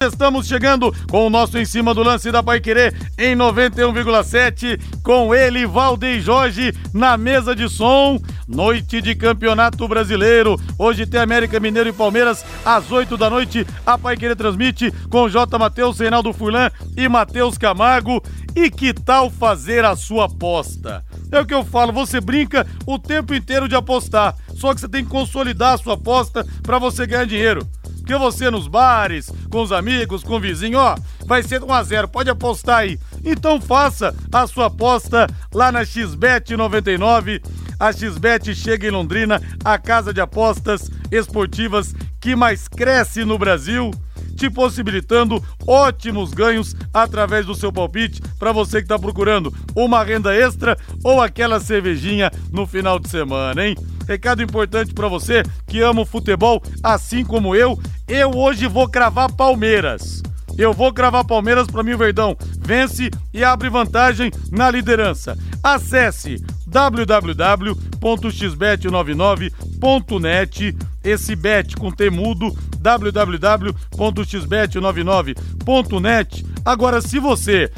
Estamos chegando com o nosso em cima do lance da Pai Querer em 91,7 com ele, Valdeir Jorge, na mesa de som. Noite de Campeonato Brasileiro. Hoje tem América Mineiro e Palmeiras às 8 da noite. A Pai Querer transmite com J. Matheus, Reinaldo Furlan e Matheus Camargo. E que tal fazer a sua aposta? É o que eu falo, você brinca o tempo inteiro de apostar, só que você tem que consolidar a sua aposta para você ganhar dinheiro. Porque você nos bares, com os amigos, com o vizinho, ó, vai ser 1 a 0 pode apostar aí. Então faça a sua aposta lá na XBET 99. A XBET chega em Londrina, a casa de apostas esportivas que mais cresce no Brasil te possibilitando ótimos ganhos através do seu palpite para você que está procurando uma renda extra ou aquela cervejinha no final de semana, hein? Recado importante para você que ama o futebol assim como eu, eu hoje vou cravar Palmeiras. Eu vou cravar Palmeiras para mim o Verdão. Vence e abre vantagem na liderança. Acesse www.xbet99.net esse bet com temudo www.xbet99.net. Agora se você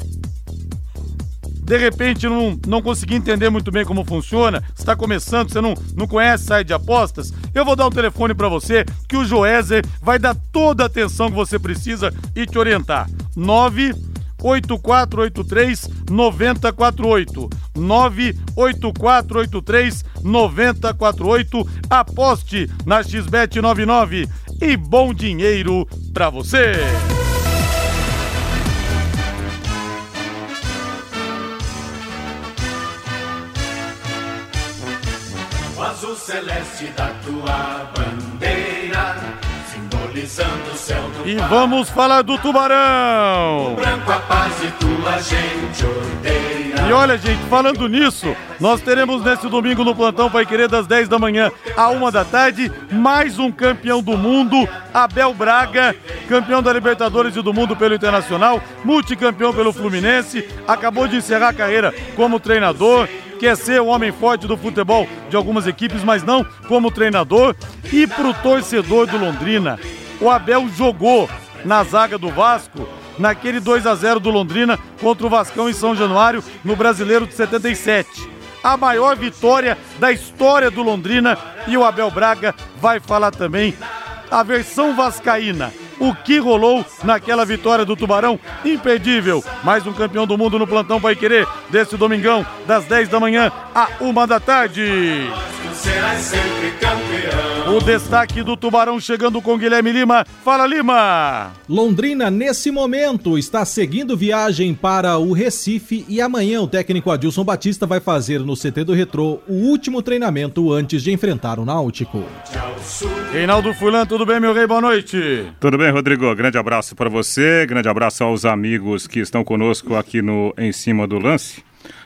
de repente não, não conseguir entender muito bem como funciona, está começando, você não, não conhece site de apostas, eu vou dar um telefone para você que o Joézer vai dar toda a atenção que você precisa e te orientar. 9 8483 9048 98483 9048 Aposte na XBET 99 e bom dinheiro para você. Azul celeste da tua bandeira, simbolizando o céu do E vamos falar do Tubarão. O branco a paz e tua gente odeia. E olha, gente, falando nisso, nós teremos nesse domingo no plantão Pai Querer das 10 da manhã à 1 da tarde, mais um campeão do mundo, Abel Braga, campeão da Libertadores e do mundo pelo Internacional, multicampeão pelo Fluminense, acabou de encerrar a carreira como treinador, quer ser o homem forte do futebol de algumas equipes, mas não como treinador. E pro torcedor do Londrina, o Abel jogou na zaga do Vasco naquele 2 a 0 do Londrina contra o Vascão em São Januário no Brasileiro de 77. A maior vitória da história do Londrina e o Abel Braga vai falar também a versão vascaína. O que rolou naquela vitória do Tubarão? Imperdível. Mais um campeão do mundo no plantão Pai Querer desse domingão, das 10 da manhã à 1 da tarde. O destaque do Tubarão chegando com Guilherme Lima. Fala, Lima! Londrina, nesse momento, está seguindo viagem para o Recife e amanhã o técnico Adilson Batista vai fazer no CT do Retrô o último treinamento antes de enfrentar o Náutico. Reinaldo Fulan, tudo bem, meu rei? Boa noite. Tudo bem, Rodrigo? Grande abraço para você, grande abraço aos amigos que estão conosco aqui no Em Cima do Lance.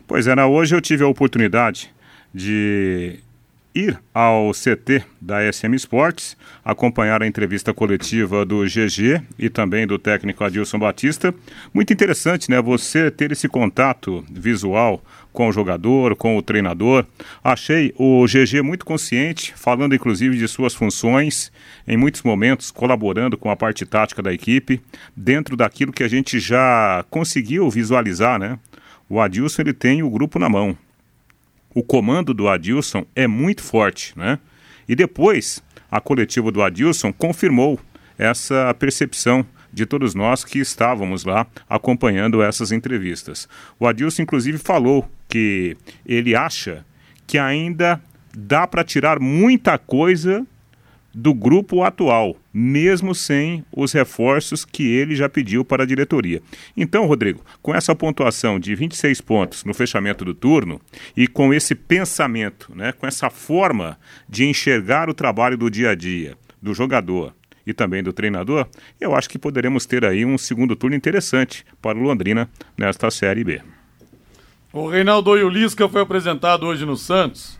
Pois é, né, hoje eu tive a oportunidade de ir ao CT da SM Sports, acompanhar a entrevista coletiva do GG e também do técnico Adilson Batista. Muito interessante, né? Você ter esse contato visual com o jogador, com o treinador. Achei o GG muito consciente, falando inclusive de suas funções, em muitos momentos colaborando com a parte tática da equipe, dentro daquilo que a gente já conseguiu visualizar, né? O Adilson ele tem o grupo na mão o comando do Adilson é muito forte, né? E depois, a coletiva do Adilson confirmou essa percepção de todos nós que estávamos lá acompanhando essas entrevistas. O Adilson, inclusive, falou que ele acha que ainda dá para tirar muita coisa do grupo atual, mesmo sem os reforços que ele já pediu para a diretoria. Então, Rodrigo, com essa pontuação de 26 pontos no fechamento do turno e com esse pensamento, né, com essa forma de enxergar o trabalho do dia a dia do jogador e também do treinador, eu acho que poderemos ter aí um segundo turno interessante para o Londrina nesta Série B. O Reinaldo Oiulisca foi apresentado hoje no Santos.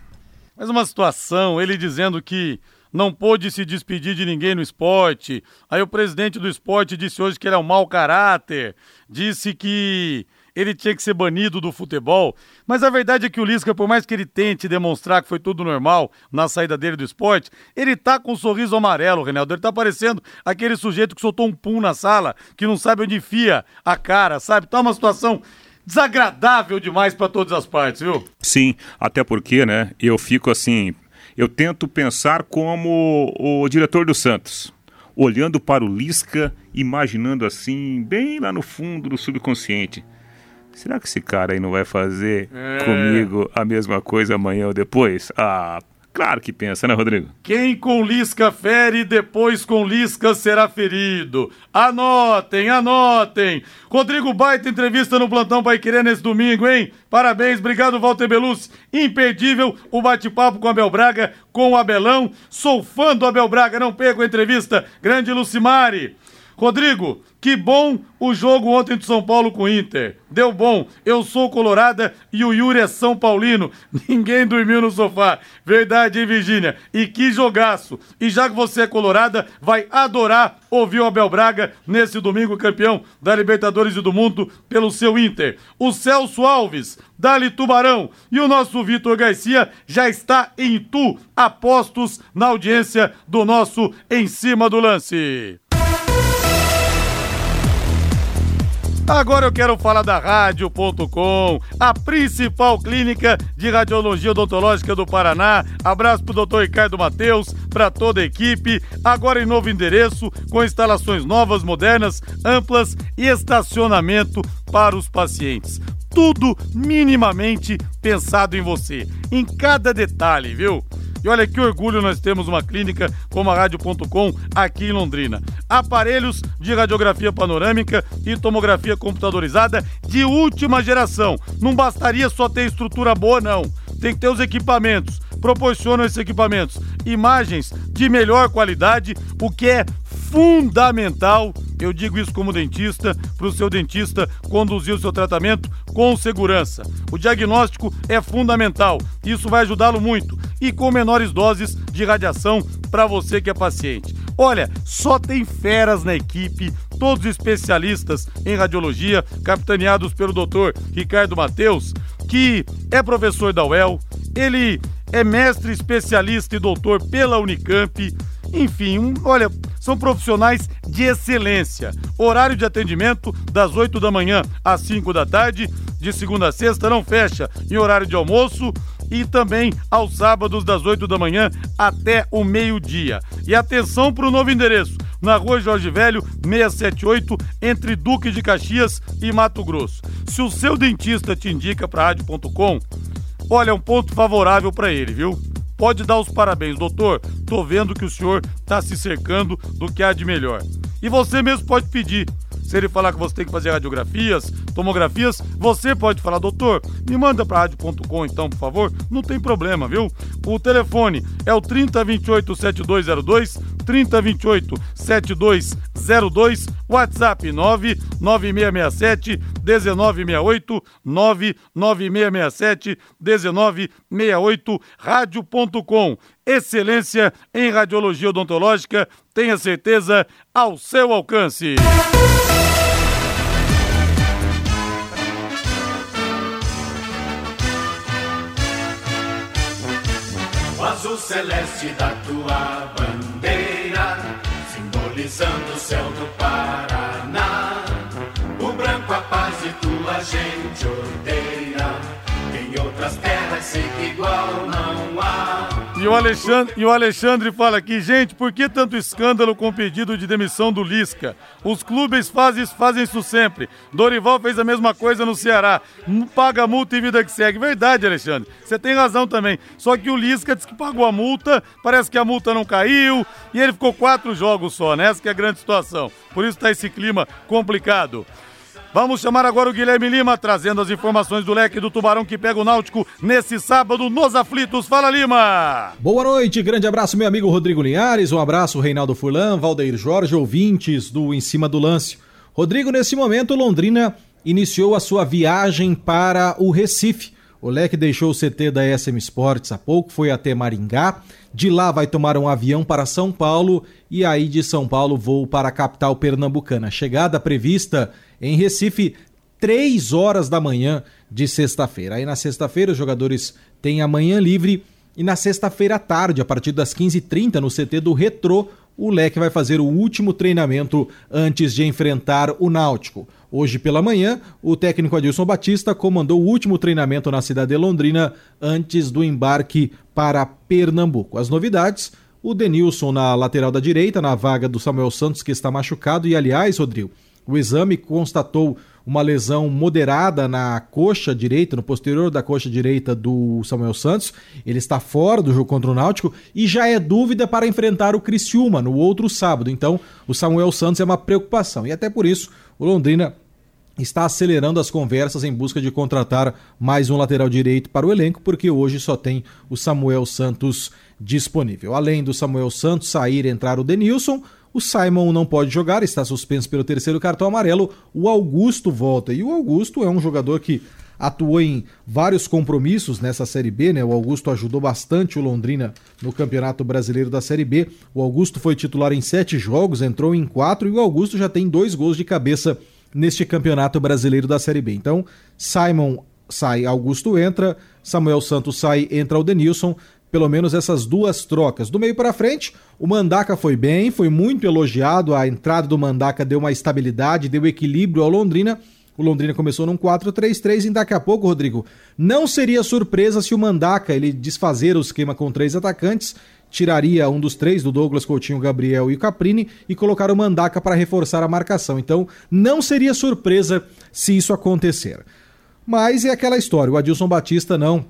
Mas uma situação, ele dizendo que não pôde se despedir de ninguém no esporte. Aí o presidente do esporte disse hoje que ele é um mau caráter, disse que ele tinha que ser banido do futebol. Mas a verdade é que o Lisca, por mais que ele tente demonstrar que foi tudo normal na saída dele do esporte, ele tá com um sorriso amarelo, Reinaldo. Ele tá parecendo aquele sujeito que soltou um pum na sala, que não sabe onde enfia a cara, sabe? Tá uma situação desagradável demais para todas as partes, viu? Sim, até porque, né, eu fico assim, eu tento pensar como o diretor do Santos, olhando para o Lisca, imaginando assim, bem lá no fundo do subconsciente. Será que esse cara aí não vai fazer é. comigo a mesma coisa amanhã ou depois? Ah, Claro que pensa, né, Rodrigo? Quem com Lisca fere, depois com Lisca será ferido. Anotem, anotem. Rodrigo Baita, entrevista no Plantão Pai Querer nesse domingo, hein? Parabéns, obrigado, Walter Belus. Imperdível o bate-papo com Abel Braga, com o Abelão. Sou fã do Abel Braga, não perco a entrevista. Grande Lucimari. Rodrigo, que bom o jogo ontem do São Paulo com o Inter. Deu bom. Eu sou colorada e o Yuri é São Paulino. Ninguém dormiu no sofá. Verdade, hein, Virgínia? E que jogaço. E já que você é colorada, vai adorar ouvir o Abel Braga nesse domingo campeão da Libertadores e do Mundo pelo seu Inter. O Celso Alves, Dali Tubarão e o nosso Vitor Garcia já está em Tu, apostos na audiência do nosso Em Cima do Lance. Agora eu quero falar da Rádio.com, a principal clínica de radiologia odontológica do Paraná. Abraço pro doutor Ricardo Mateus, para toda a equipe. Agora em novo endereço, com instalações novas, modernas, amplas e estacionamento para os pacientes. Tudo minimamente pensado em você, em cada detalhe, viu? E olha que orgulho nós temos uma clínica como a Rádio.com aqui em Londrina. Aparelhos de radiografia panorâmica e tomografia computadorizada de última geração. Não bastaria só ter estrutura boa, não. Tem que ter os equipamentos. Proporcionam esses equipamentos imagens de melhor qualidade, o que é fundamental. Eu digo isso como dentista, para o seu dentista conduzir o seu tratamento com segurança. O diagnóstico é fundamental, isso vai ajudá-lo muito e com menores doses de radiação para você que é paciente. Olha, só tem feras na equipe, todos especialistas em radiologia, capitaneados pelo Dr. Ricardo Mateus, que é professor da UEL, ele é mestre especialista e doutor pela Unicamp. Enfim, olha, são profissionais de excelência. Horário de atendimento das 8 da manhã às 5 da tarde, de segunda a sexta, não fecha em horário de almoço e também aos sábados das 8 da manhã até o meio-dia. E atenção para o novo endereço, na rua Jorge Velho, 678, entre Duque de Caxias e Mato Grosso. Se o seu dentista te indica para rádio.com, olha, é um ponto favorável para ele, viu? Pode dar os parabéns, doutor. Tô vendo que o senhor está se cercando do que há de melhor. E você mesmo pode pedir se ele falar que você tem que fazer radiografias, tomografias, você pode falar, doutor, me manda para rádio.com então, por favor. Não tem problema, viu? O telefone é o 3028 7202, 3028 7202, WhatsApp 99667 1968, 99667 1968, rádio.com. Excelência em radiologia odontológica, tenha certeza, ao seu alcance. O azul celeste da tua bandeira, simbolizando o céu do Paraná. O branco a paz e tua gente odeia. Em outras terras sei que igual não. E o, Alexandre, e o Alexandre fala aqui, gente, por que tanto escândalo com o pedido de demissão do Lisca? Os clubes fazem, fazem isso sempre. Dorival fez a mesma coisa no Ceará. Paga multa e vida que segue. Verdade, Alexandre. Você tem razão também. Só que o Lisca disse que pagou a multa, parece que a multa não caiu, e ele ficou quatro jogos só, né? Essa que é a grande situação. Por isso tá esse clima complicado. Vamos chamar agora o Guilherme Lima, trazendo as informações do leque do Tubarão que pega o Náutico nesse sábado nos aflitos. Fala, Lima! Boa noite, grande abraço, meu amigo Rodrigo Linhares, um abraço, Reinaldo Furlan, Valdeir Jorge, ouvintes do Em Cima do Lance. Rodrigo, nesse momento, Londrina iniciou a sua viagem para o Recife. O leque deixou o CT da SM Sports há pouco, foi até Maringá. De lá vai tomar um avião para São Paulo e aí de São Paulo voo para a capital pernambucana. Chegada prevista em Recife 3 horas da manhã de sexta-feira. Aí na sexta-feira os jogadores têm a manhã livre e na sexta-feira à tarde, a partir das 15h30, no CT do Retrô, o Leque vai fazer o último treinamento antes de enfrentar o Náutico. Hoje pela manhã, o técnico Adilson Batista comandou o último treinamento na cidade de Londrina antes do embarque para Pernambuco. As novidades: o Denilson na lateral da direita, na vaga do Samuel Santos, que está machucado, e aliás, Rodrigo, o exame constatou uma lesão moderada na coxa direita, no posterior da coxa direita do Samuel Santos. Ele está fora do jogo contra o Náutico e já é dúvida para enfrentar o Criciúma no outro sábado. Então, o Samuel Santos é uma preocupação. E até por isso, o Londrina está acelerando as conversas em busca de contratar mais um lateral direito para o elenco, porque hoje só tem o Samuel Santos disponível. Além do Samuel Santos sair e entrar o Denilson, o Simon não pode jogar, está suspenso pelo terceiro cartão amarelo. O Augusto volta. E o Augusto é um jogador que atuou em vários compromissos nessa Série B, né? O Augusto ajudou bastante o Londrina no Campeonato Brasileiro da Série B. O Augusto foi titular em sete jogos, entrou em quatro e o Augusto já tem dois gols de cabeça neste Campeonato Brasileiro da Série B. Então, Simon sai, Augusto entra, Samuel Santos sai, entra o Denilson pelo menos essas duas trocas. Do meio para frente, o Mandaca foi bem, foi muito elogiado, a entrada do Mandaca deu uma estabilidade, deu equilíbrio ao Londrina. O Londrina começou num 4-3-3 e daqui a pouco, Rodrigo, não seria surpresa se o Mandaca ele desfazer o esquema com três atacantes, tiraria um dos três, do Douglas Coutinho, Gabriel e o Caprini, e colocar o Mandaca para reforçar a marcação. Então, não seria surpresa se isso acontecer. Mas é aquela história, o Adilson Batista não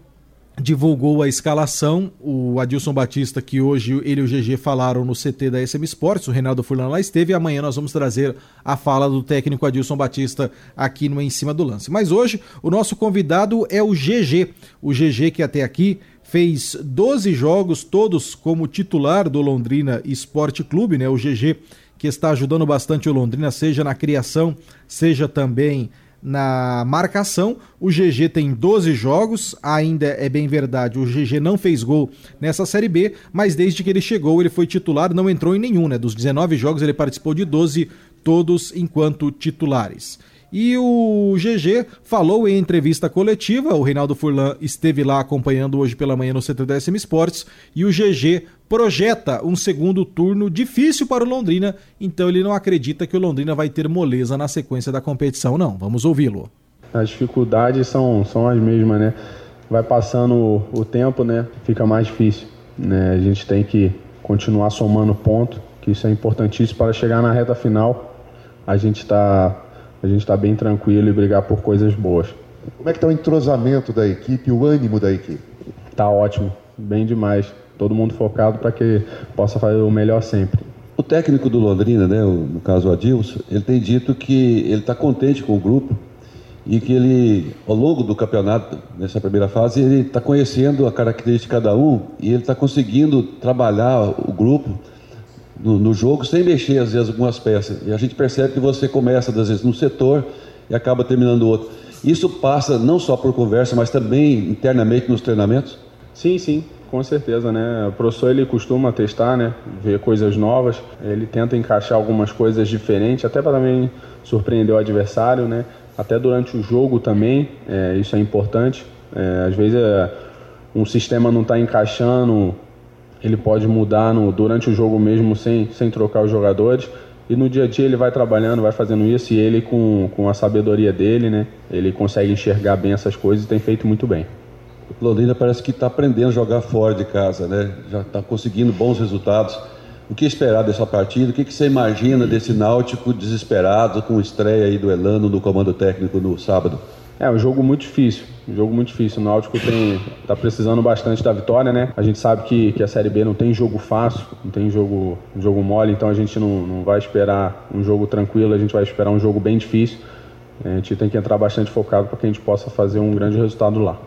divulgou a escalação. O Adilson Batista, que hoje ele e o GG falaram no CT da SM Sports, o Reinaldo Furlan lá esteve, e amanhã nós vamos trazer a fala do técnico Adilson Batista aqui no Em Cima do Lance. Mas hoje o nosso convidado é o GG, o GG que até aqui fez 12 jogos, todos como titular do Londrina Esporte Clube, né? O GG que está ajudando bastante o Londrina, seja na criação, seja também na marcação. O GG tem 12 jogos, ainda é bem verdade, o GG não fez gol nessa Série B, mas desde que ele chegou, ele foi titular, não entrou em nenhum, né? Dos 19 jogos, ele participou de 12, todos enquanto titulares. E o GG falou em entrevista coletiva, o Reinaldo Furlan esteve lá acompanhando hoje pela manhã no Centro da SM Sports, e o GG projeta um segundo turno difícil para o Londrina, então ele não acredita que o Londrina vai ter moleza na sequência da competição, não. Vamos ouvi-lo. As dificuldades são, são as mesmas, né? Vai passando o tempo, né? Fica mais difícil. Né? A gente tem que continuar somando ponto, que isso é importantíssimo para chegar na reta final. A gente está a gente está bem tranquilo e brigar por coisas boas. Como é que está o entrosamento da equipe, o ânimo da equipe? Está ótimo, bem demais. Todo mundo focado para que possa fazer o melhor sempre. O técnico do Londrina, né, no caso o Adilson, ele tem dito que ele está contente com o grupo e que ele, ao longo do campeonato, nessa primeira fase, ele está conhecendo a característica de cada um e ele está conseguindo trabalhar o grupo no, no, jogo sem mexer, às vezes, algumas peças. E a gente percebe que você começa, às vezes, num setor e acaba terminando outro. Isso passa não só por conversa, mas também internamente nos treinamentos? Sim, sim, com certeza, né? O professor ele costuma testar, né? Ver coisas novas. Ele tenta encaixar algumas coisas diferentes, até para também surpreender o adversário, né? Até durante o jogo também, é, isso é importante. É, às vezes é, um sistema não está encaixando ele pode mudar no, durante o jogo mesmo sem, sem trocar os jogadores. E no dia a dia ele vai trabalhando, vai fazendo isso e ele com, com a sabedoria dele, né? Ele consegue enxergar bem essas coisas e tem feito muito bem. O Londrina parece que está aprendendo a jogar fora de casa, né? Já está conseguindo bons resultados. O que esperar dessa partida? O que, que você imagina desse Náutico desesperado com estreia aí do Elano no comando técnico no sábado? É um jogo muito difícil, um jogo muito difícil. O Náutico tem, tá precisando bastante da vitória, né? A gente sabe que, que a Série B não tem jogo fácil, não tem jogo, jogo mole, então a gente não, não vai esperar um jogo tranquilo, a gente vai esperar um jogo bem difícil. A gente tem que entrar bastante focado para que a gente possa fazer um grande resultado lá.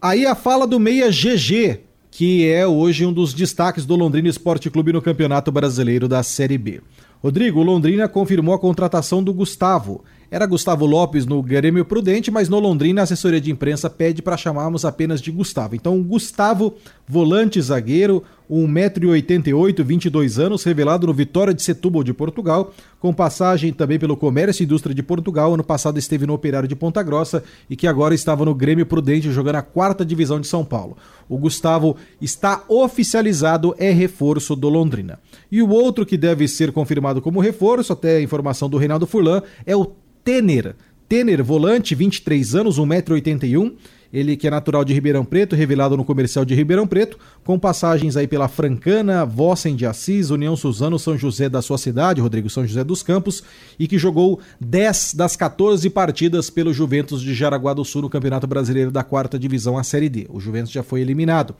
Aí a fala do meia GG, que é hoje um dos destaques do Londrina Esporte Clube no Campeonato Brasileiro da Série B. Rodrigo, Londrina confirmou a contratação do Gustavo. Era Gustavo Lopes no Grêmio Prudente, mas no Londrina a assessoria de imprensa pede para chamarmos apenas de Gustavo. Então, Gustavo, volante zagueiro, 1,88m, 22 anos, revelado no Vitória de Setúbal de Portugal, com passagem também pelo Comércio e Indústria de Portugal. Ano passado esteve no Operário de Ponta Grossa e que agora estava no Grêmio Prudente jogando a quarta divisão de São Paulo. O Gustavo está oficializado, é reforço do Londrina. E o outro que deve ser confirmado como reforço, até a informação do Reinaldo Furlan, é o Tener. Tener, volante, 23 anos, 1,81m. Ele que é natural de Ribeirão Preto, revelado no comercial de Ribeirão Preto, com passagens aí pela Francana, Vossen de Assis, União Suzano, São José da sua cidade, Rodrigo São José dos Campos, e que jogou 10 das 14 partidas pelo Juventus de Jaraguá do Sul no Campeonato Brasileiro da Quarta Divisão, a Série D. O Juventus já foi eliminado.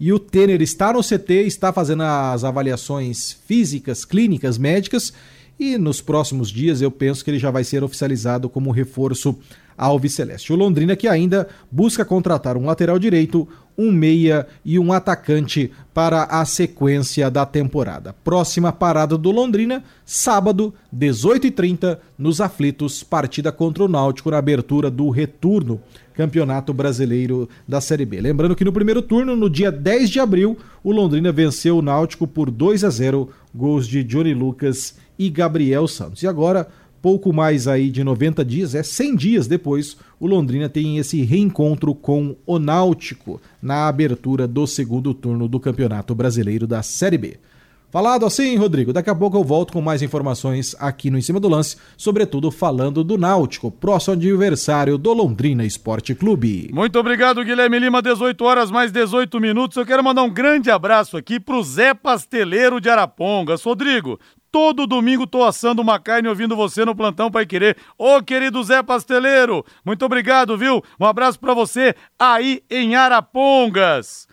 E o Tener está no CT, está fazendo as avaliações físicas, clínicas, médicas e nos próximos dias eu penso que ele já vai ser oficializado como reforço ao Celeste. O Londrina que ainda busca contratar um lateral direito, um meia e um atacante para a sequência da temporada. Próxima parada do Londrina, sábado, 18h30, nos Aflitos, partida contra o Náutico na abertura do retorno Campeonato Brasileiro da Série B. Lembrando que no primeiro turno, no dia 10 de abril, o Londrina venceu o Náutico por 2 a 0, gols de Johnny Lucas e Gabriel Santos. E agora, pouco mais aí de 90 dias, é 100 dias depois, o Londrina tem esse reencontro com o Náutico na abertura do segundo turno do Campeonato Brasileiro da Série B. Falado assim, Rodrigo, daqui a pouco eu volto com mais informações aqui no Em Cima do Lance, sobretudo falando do Náutico, próximo adversário do Londrina Esporte Clube. Muito obrigado, Guilherme Lima, 18 horas mais 18 minutos. Eu quero mandar um grande abraço aqui pro Zé Pasteleiro de Arapongas. Rodrigo, Todo domingo tô assando uma carne ouvindo você no plantão Pai Querer. Ô, querido Zé Pasteleiro, muito obrigado, viu? Um abraço para você aí em Arapongas.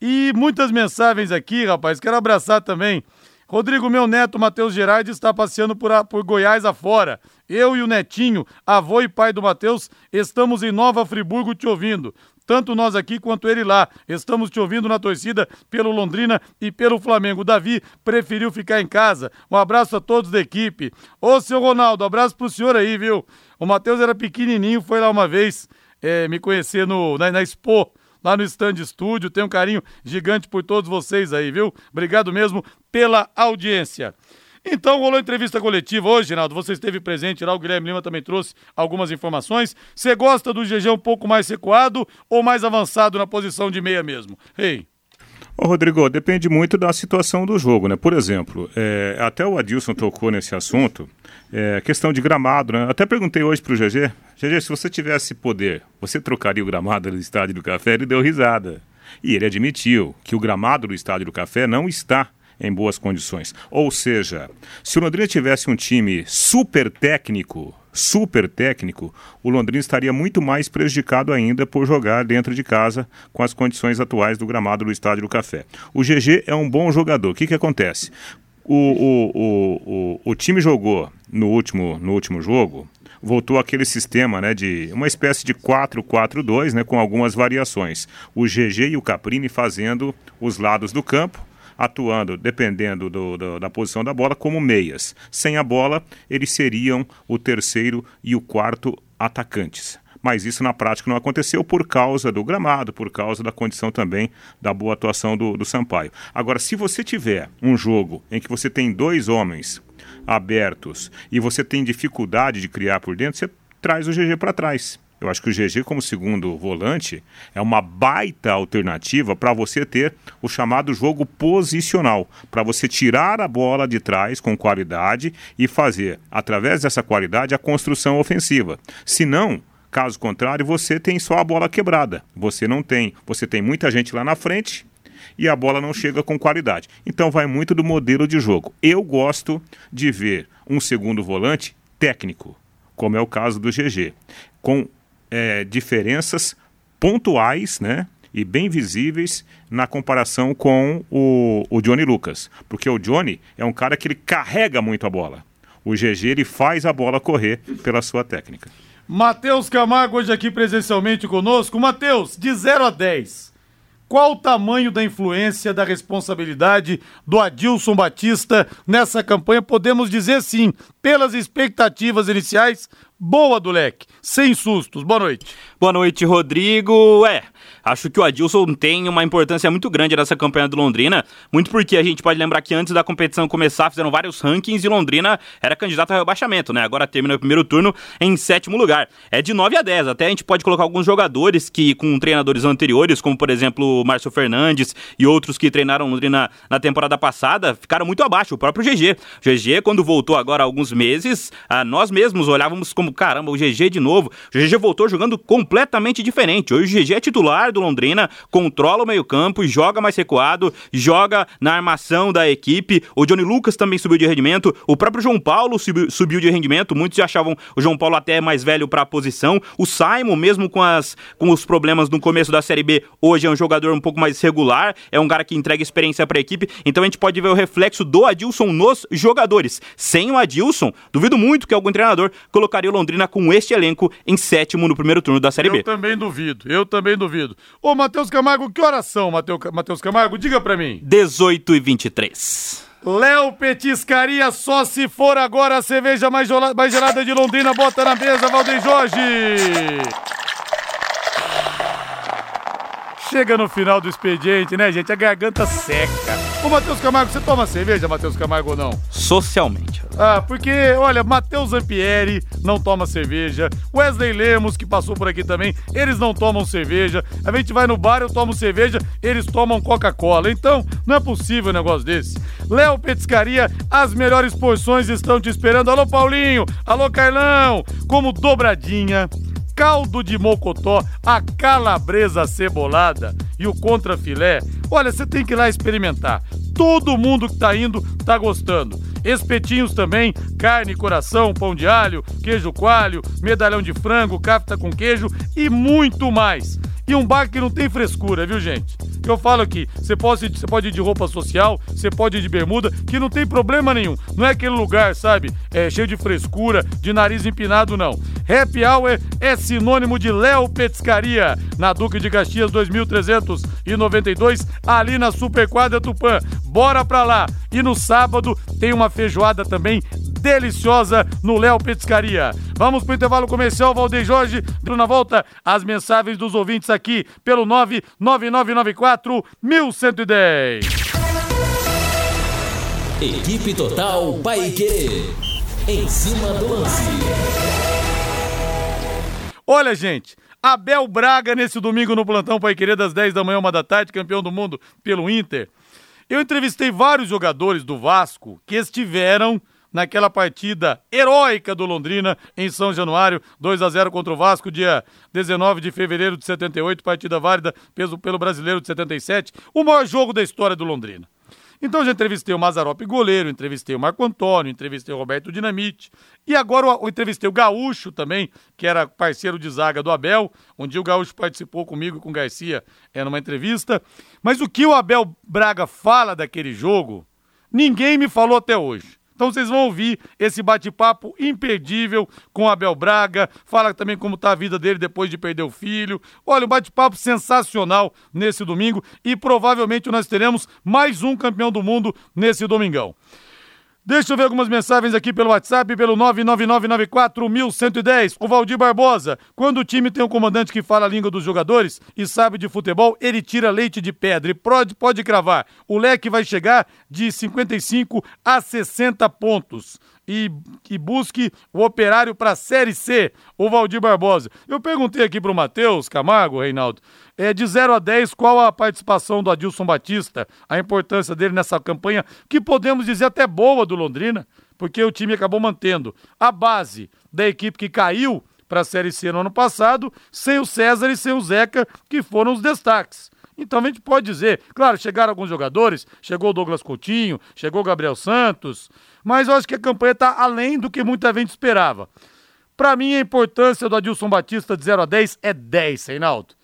E muitas mensagens aqui, rapaz. Quero abraçar também. Rodrigo, meu neto, Matheus Gerardi, está passeando por, a, por Goiás afora. Eu e o netinho, avô e pai do Matheus, estamos em Nova Friburgo te ouvindo tanto nós aqui quanto ele lá. Estamos te ouvindo na torcida pelo Londrina e pelo Flamengo. O Davi preferiu ficar em casa. Um abraço a todos da equipe. Ô, seu Ronaldo, abraço pro senhor aí, viu? O Matheus era pequenininho, foi lá uma vez é, me conhecer no, na, na Expo lá no Stand Estúdio. Tenho um carinho gigante por todos vocês aí, viu? Obrigado mesmo pela audiência. Então rolou entrevista coletiva hoje, Ginaldo. Você esteve presente lá, o Guilherme Lima também trouxe algumas informações. Você gosta do GG um pouco mais recuado ou mais avançado na posição de meia mesmo? Ei. Ô Rodrigo, depende muito da situação do jogo, né? Por exemplo, é, até o Adilson tocou nesse assunto, é, questão de gramado, né? Até perguntei hoje pro GG, GG, se você tivesse poder, você trocaria o gramado do Estádio do Café? Ele deu risada. E ele admitiu que o gramado do Estádio do Café não está em boas condições. Ou seja, se o Londrina tivesse um time super técnico, super técnico, o Londrina estaria muito mais prejudicado ainda por jogar dentro de casa com as condições atuais do gramado do Estádio do Café. O GG é um bom jogador. O que, que acontece? O, o, o, o, time jogou no último, no último jogo, voltou aquele sistema, né, de uma espécie de 4-4-2, né, com algumas variações. O GG e o Caprini fazendo os lados do campo, atuando, dependendo do, do, da posição da bola, como meias. Sem a bola, eles seriam o terceiro e o quarto atacantes mas isso na prática não aconteceu por causa do gramado, por causa da condição também da boa atuação do, do Sampaio. Agora, se você tiver um jogo em que você tem dois homens abertos e você tem dificuldade de criar por dentro, você traz o GG para trás. Eu acho que o GG, como segundo volante, é uma baita alternativa para você ter o chamado jogo posicional para você tirar a bola de trás com qualidade e fazer, através dessa qualidade, a construção ofensiva. Se não, caso contrário, você tem só a bola quebrada. Você não tem. Você tem muita gente lá na frente e a bola não chega com qualidade. Então vai muito do modelo de jogo. Eu gosto de ver um segundo volante técnico, como é o caso do GG, com é, diferenças pontuais, né? E bem visíveis na comparação com o, o Johnny Lucas. Porque o Johnny é um cara que ele carrega muito a bola. O GG ele faz a bola correr pela sua técnica. Matheus Camargo hoje aqui presencialmente conosco. Matheus, de 0 a 10, Qual o tamanho da influência, da responsabilidade do Adilson Batista nessa campanha? Podemos dizer sim, pelas expectativas iniciais, boa do leque, sem sustos. Boa noite. Boa noite, Rodrigo. É, Acho que o Adilson tem uma importância muito grande nessa campanha do Londrina, muito porque a gente pode lembrar que antes da competição começar fizeram vários rankings e Londrina era candidato a rebaixamento, né? Agora termina o primeiro turno em sétimo lugar. É de 9 a 10, até a gente pode colocar alguns jogadores que com treinadores anteriores, como por exemplo o Márcio Fernandes e outros que treinaram Londrina na temporada passada, ficaram muito abaixo, o próprio GG. GG, quando voltou agora há alguns meses, ah, nós mesmos olhávamos como, caramba, o GG de novo. O GG voltou jogando completamente diferente. Hoje o GG é titular do Londrina, controla o meio-campo, joga mais recuado, joga na armação da equipe. O Johnny Lucas também subiu de rendimento, o próprio João Paulo subiu, de rendimento. Muitos achavam o João Paulo até mais velho para a posição. O Simon, mesmo com, as, com os problemas no começo da Série B, hoje é um jogador um pouco mais regular, é um cara que entrega experiência para a equipe. Então a gente pode ver o reflexo do Adilson nos jogadores. Sem o Adilson, duvido muito que algum treinador colocaria o Londrina com este elenco em sétimo no primeiro turno da Série B. Eu também duvido, eu também duvido. Ô, Matheus Camargo, que horas são, Matheus Camargo? Diga pra mim. 18 e 23. Léo Petiscaria, só se for agora a cerveja mais, mais gelada de Londrina, bota na mesa, Valdeir Jorge. Chega no final do expediente, né, gente? A garganta seca. Ô, Matheus Camargo, você toma cerveja, Matheus Camargo, ou não? Socialmente. Ah, porque, olha, Matheus Zampieri não toma cerveja, Wesley Lemos, que passou por aqui também, eles não tomam cerveja. A gente vai no bar, eu tomo cerveja, eles tomam Coca-Cola. Então, não é possível um negócio desse. Léo Petiscaria, as melhores porções estão te esperando. Alô, Paulinho! Alô, Carlão! Como dobradinha caldo de mocotó, a calabresa cebolada e o contrafilé. Olha, você tem que ir lá experimentar. Todo mundo que tá indo tá gostando. Espetinhos também, carne, coração, pão de alho, queijo coalho, medalhão de frango, cafta com queijo e muito mais. E um bar que não tem frescura, viu, gente? Eu falo aqui, você pode, você pode ir de roupa social, você pode ir de bermuda, que não tem problema nenhum. Não é aquele lugar, sabe, é, cheio de frescura, de nariz empinado, não. Happy Hour é sinônimo de Léo Petiscaria, na Duque de Caxias 2392, ali na Superquadra Tupã. Bora pra lá! E no sábado tem uma feijoada também deliciosa no Léo Petiscaria. Vamos pro intervalo comercial, Valdeir Jorge. Na volta, as mensagens dos ouvintes aqui pelo 99994 1110. Equipe Total Paique. Em cima do lance. Olha, gente. Abel Braga nesse domingo no plantão Pai Querer das 10 da manhã, uma da tarde, campeão do mundo pelo Inter. Eu entrevistei vários jogadores do Vasco que estiveram naquela partida heróica do Londrina em São Januário, 2 a 0 contra o Vasco, dia 19 de fevereiro de 78, partida válida peso pelo Brasileiro de 77, o maior jogo da história do Londrina. Então já entrevistei o Mazarop goleiro, entrevistei o Marco Antônio, entrevistei o Roberto Dinamite e agora eu entrevistei o Gaúcho também, que era parceiro de zaga do Abel. Um dia o Gaúcho participou comigo com o Garcia é, numa entrevista. Mas o que o Abel Braga fala daquele jogo, ninguém me falou até hoje. Então vocês vão ouvir esse bate-papo imperdível com Abel Braga, fala também como está a vida dele depois de perder o filho. Olha, um bate-papo sensacional nesse domingo e provavelmente nós teremos mais um campeão do mundo nesse domingão. Deixa eu ver algumas mensagens aqui pelo WhatsApp, pelo 999941110. O Valdir Barbosa. Quando o time tem um comandante que fala a língua dos jogadores e sabe de futebol, ele tira leite de pedra e pode, pode cravar. O leque vai chegar de 55 a 60 pontos e, e busque o operário para a Série C, o Valdir Barbosa. Eu perguntei aqui para o Matheus Camargo, Reinaldo, é, de 0 a 10, qual a participação do Adilson Batista, a importância dele nessa campanha, que podemos dizer até boa do Londrina, porque o time acabou mantendo a base da equipe que caiu para a Série C no ano passado, sem o César e sem o Zeca, que foram os destaques. Então a gente pode dizer, claro, chegaram alguns jogadores, chegou o Douglas Coutinho, chegou o Gabriel Santos, mas eu acho que a campanha está além do que muita gente esperava. Para mim, a importância do Adilson Batista de 0 a 10 é 10, Reinaldo.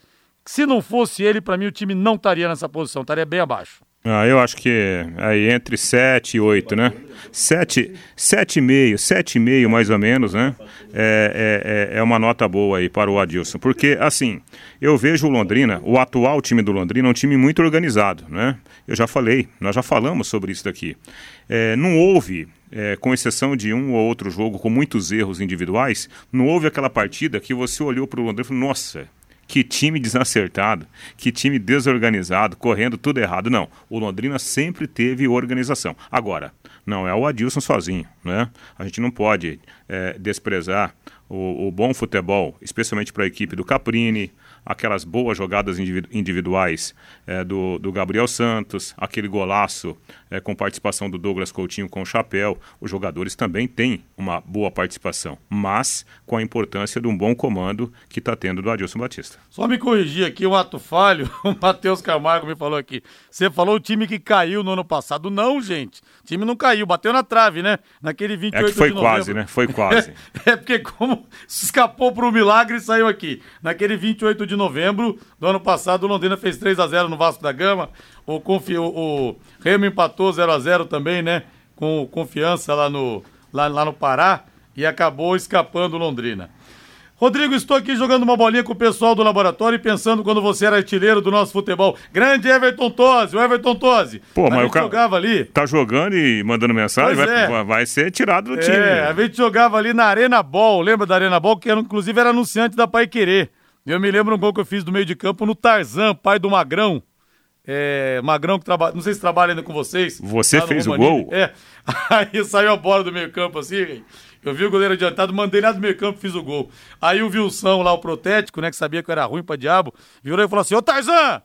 Se não fosse ele, para mim o time não estaria nessa posição, estaria bem abaixo. Ah, eu acho que é aí entre 7 e 8, né? 7, 7,5, 7,5 mais ou menos, né? É, é, é uma nota boa aí para o Adilson. Porque, assim, eu vejo o Londrina, o atual time do Londrina, um time muito organizado, né? Eu já falei, nós já falamos sobre isso daqui. É, não houve é, com exceção de um ou outro jogo com muitos erros individuais, não houve aquela partida que você olhou para o Londrina e falou: nossa, que time desacertado, que time desorganizado, correndo tudo errado. Não, o Londrina sempre teve organização. Agora, não é o Adilson sozinho, né? A gente não pode é, desprezar o, o, bom futebol, especialmente para a equipe do Caprini, aquelas boas jogadas individuais é, do, do, Gabriel Santos, aquele golaço é, com participação do Douglas Coutinho com o chapéu. Os jogadores também têm uma boa participação, mas com a importância de um bom comando que está tendo do Adilson Batista. Só me corrigir aqui um ato falho, o Matheus Camargo me falou aqui. Você falou o time que caiu no ano passado. Não, gente. O time não caiu, bateu na trave, né? Naquele 28 é que foi de novembro. quase, né? Foi quase. é porque como escapou para o milagre e saiu aqui. Naquele 28 de de novembro do ano passado, o Londrina fez 3 a 0 no Vasco da Gama. O, Confi, o, o Remo empatou 0 a 0 também, né? Com confiança lá no, lá, lá no Pará. E acabou escapando o Londrina. Rodrigo, estou aqui jogando uma bolinha com o pessoal do laboratório e pensando quando você era artilheiro do nosso futebol. Grande Everton Tosi, o Everton Tosi. Pô, mas o cara jogava ali. Tá jogando e mandando mensagem, vai, é. vai, ser tirado do é, time. É, a gente jogava ali na Arena Ball, lembra da Arena Ball? Que era, inclusive era anunciante da Pai Querer. Eu me lembro um gol que eu fiz do meio de campo no Tarzan, pai do Magrão. É, Magrão que trabalha, não sei se trabalha ainda com vocês. Você fez o gol? É. Aí saiu a bola do meio campo assim, eu vi o goleiro adiantado, mandei lá do meio campo, fiz o gol. Aí o Wilson lá, o protético, né, que sabia que eu era ruim pra diabo, virou e falou assim, ô Tarzan,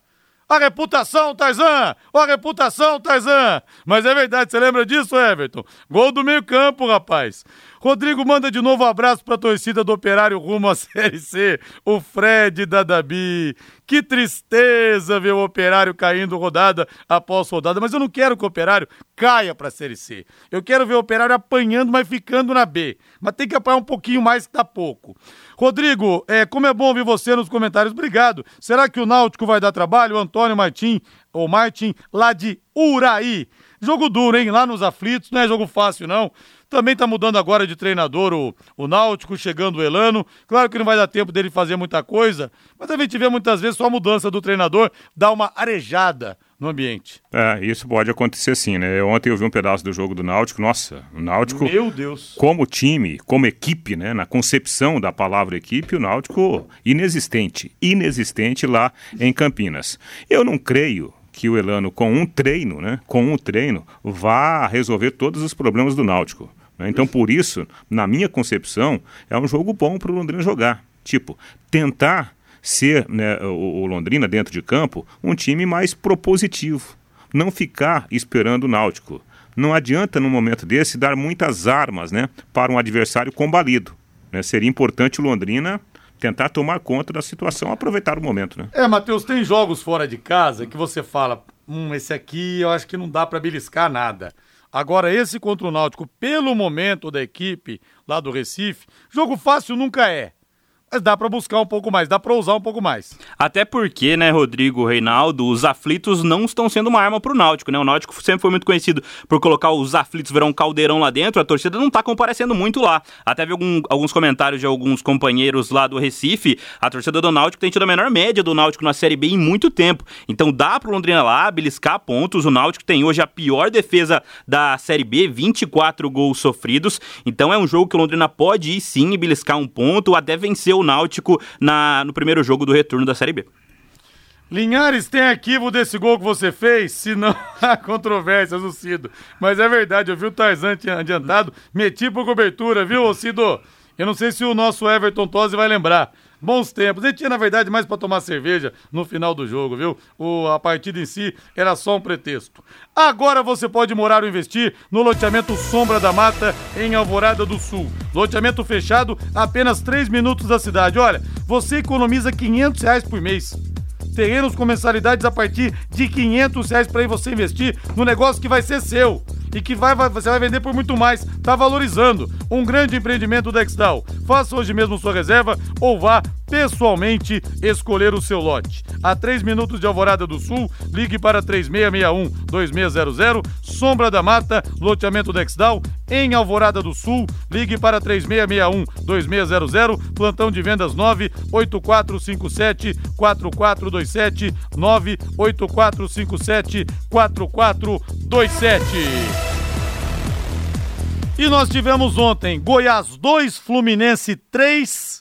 a reputação, Tarzan! A reputação, Tarzan! Mas é verdade, você lembra disso, Everton? Gol do meio campo, rapaz. Rodrigo manda de novo um abraço para a torcida do Operário rumo à Série C. O Fred da Dabi. Que tristeza ver o Operário caindo rodada após rodada. Mas eu não quero que o Operário caia para a Série C. Eu quero ver o Operário apanhando, mas ficando na B. Mas tem que apanhar um pouquinho mais que dá pouco. Rodrigo, é, como é bom ouvir você nos comentários. Obrigado. Será que o Náutico vai dar trabalho? O Antônio Martim, ou Martin, lá de Uraí. Jogo duro, hein? Lá nos aflitos, não é jogo fácil, não. Também está mudando agora de treinador o, o Náutico, chegando o Elano. Claro que não vai dar tempo dele fazer muita coisa, mas a gente vê muitas vezes só a mudança do treinador dá uma arejada no ambiente. É, isso pode acontecer sim, né? Ontem eu vi um pedaço do jogo do Náutico, nossa, o Náutico... Meu Deus! Como time, como equipe, né? Na concepção da palavra equipe, o Náutico inexistente, inexistente lá em Campinas. Eu não creio que o Elano, com um treino, né, com um treino, vá resolver todos os problemas do Náutico. Né? Então, por isso, na minha concepção, é um jogo bom para o Londrina jogar. Tipo, tentar ser né, o, o Londrina dentro de campo um time mais propositivo. Não ficar esperando o Náutico. Não adianta, num momento desse, dar muitas armas né, para um adversário combalido. Né? Seria importante o Londrina tentar tomar conta da situação, aproveitar o momento, né? É, Matheus, tem jogos fora de casa que você fala, hum, esse aqui eu acho que não dá para beliscar nada. Agora, esse contra o Náutico, pelo momento da equipe lá do Recife, jogo fácil nunca é. Dá para buscar um pouco mais, dá para usar um pouco mais. Até porque, né, Rodrigo Reinaldo, os aflitos não estão sendo uma arma pro Náutico, né? O Náutico sempre foi muito conhecido por colocar os aflitos virar um caldeirão lá dentro, a torcida não tá comparecendo muito lá. Até vi algum, alguns comentários de alguns companheiros lá do Recife, a torcida do Náutico tem tido a menor média do Náutico na Série B em muito tempo. Então dá pro Londrina lá beliscar pontos, o Náutico tem hoje a pior defesa da Série B, 24 gols sofridos. Então é um jogo que o Londrina pode ir sim beliscar um ponto, até vencer o Náutico na, no primeiro jogo do retorno da Série B. Linhares, tem arquivo desse gol que você fez? Se não, há controvérsias, o Cido. Mas é verdade, eu vi o Tarzan adiantado, meti por cobertura, viu, Cido? Eu não sei se o nosso Everton Tosi vai lembrar. Bons tempos. Ele tinha, na verdade, mais para tomar cerveja no final do jogo, viu? O, a partida em si era só um pretexto. Agora você pode morar ou investir no loteamento Sombra da Mata, em Alvorada do Sul. Loteamento fechado, apenas 3 minutos da cidade. Olha, você economiza 500 reais por mês terrenos com mensalidades a partir de 500 reais para você investir no negócio que vai ser seu e que vai, você vai vender por muito mais. Tá valorizando. Um grande empreendimento da Exdal. Faça hoje mesmo sua reserva ou vá pessoalmente escolher o seu lote. A 3 minutos de Alvorada do Sul, ligue para 3661-2600. Sombra da Mata, loteamento Dexdal, em Alvorada do Sul, ligue para 3661-2600. Plantão de vendas 98457-4427. 98457-4427. E nós tivemos ontem Goiás 2, Fluminense 3.